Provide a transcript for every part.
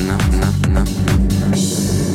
enough, enough, enough.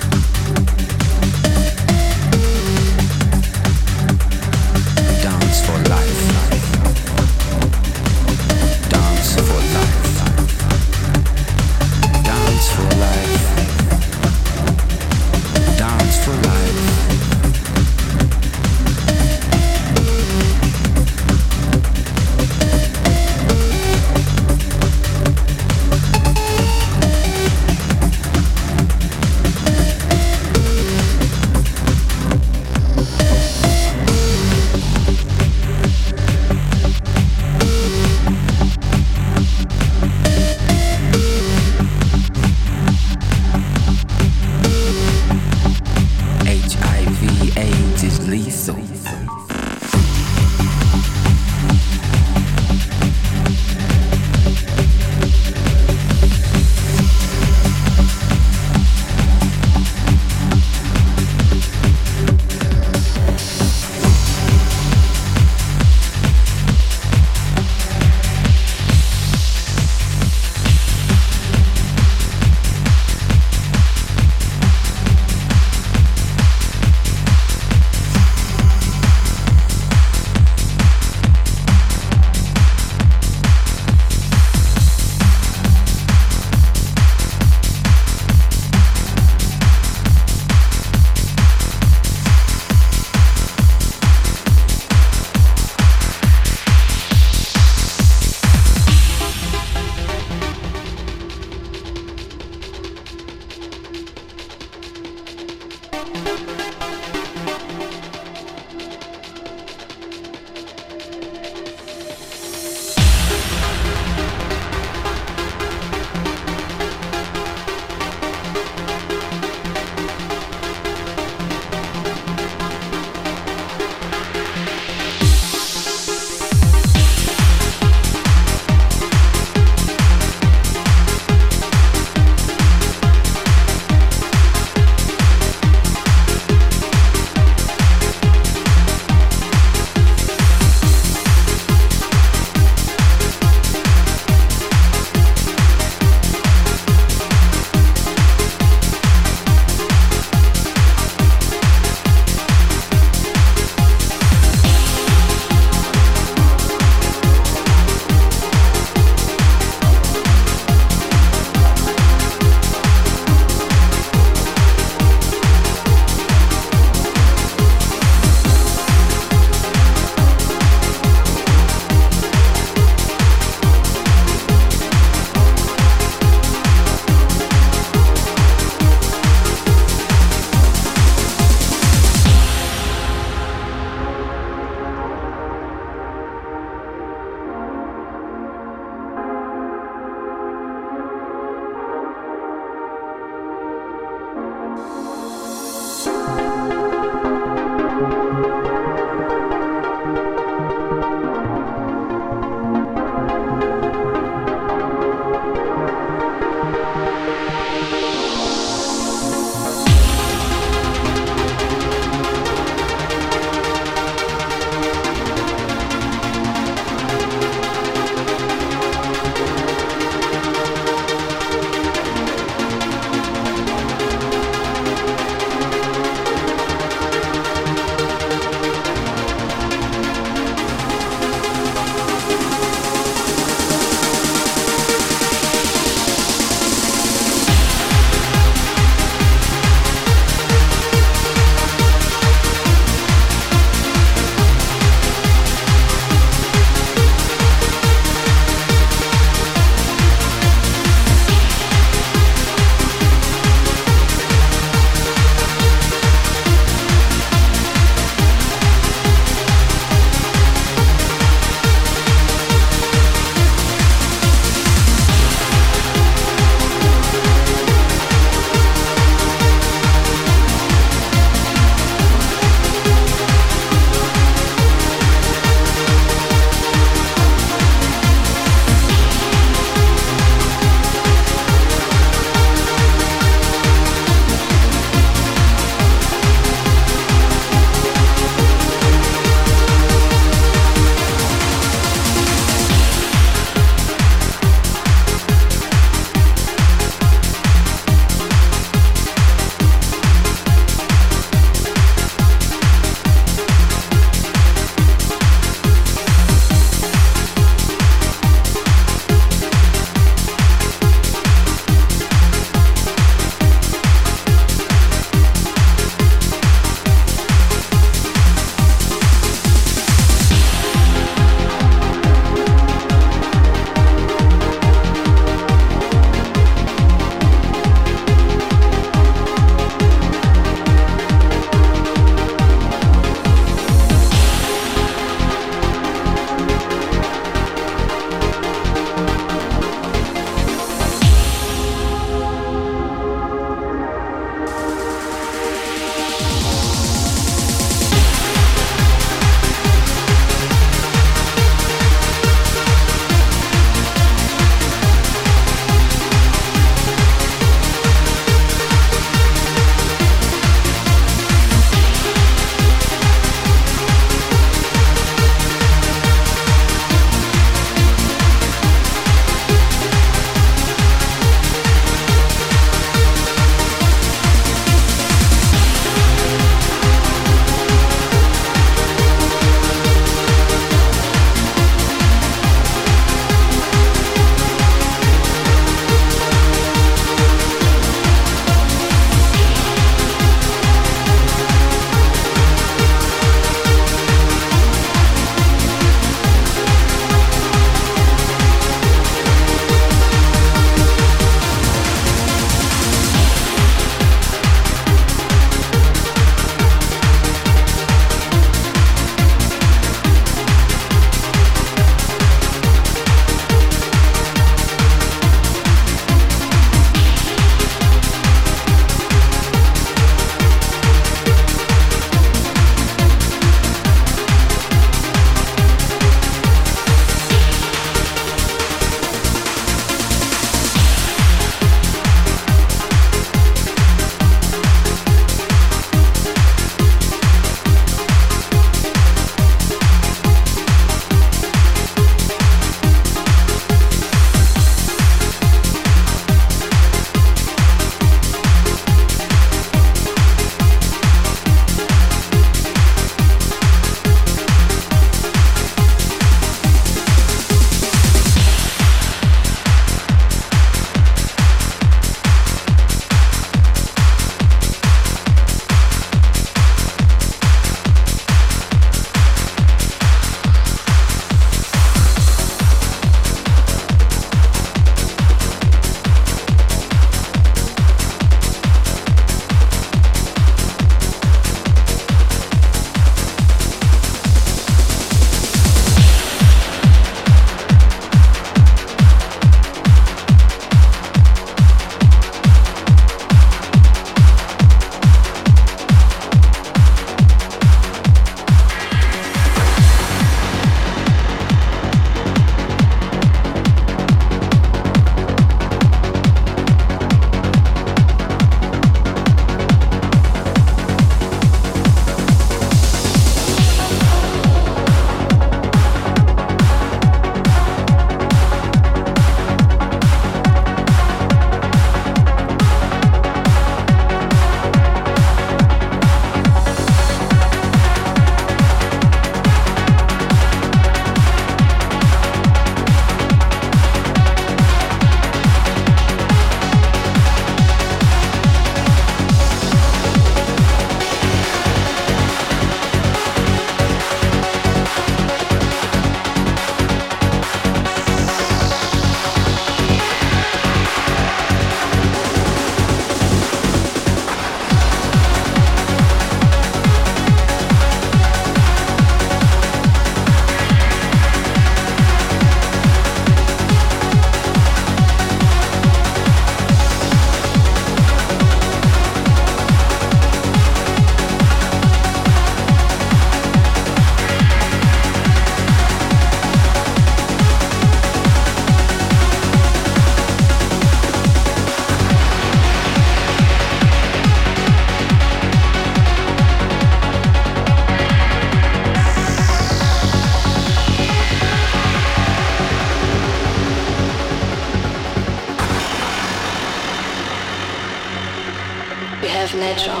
We have natural.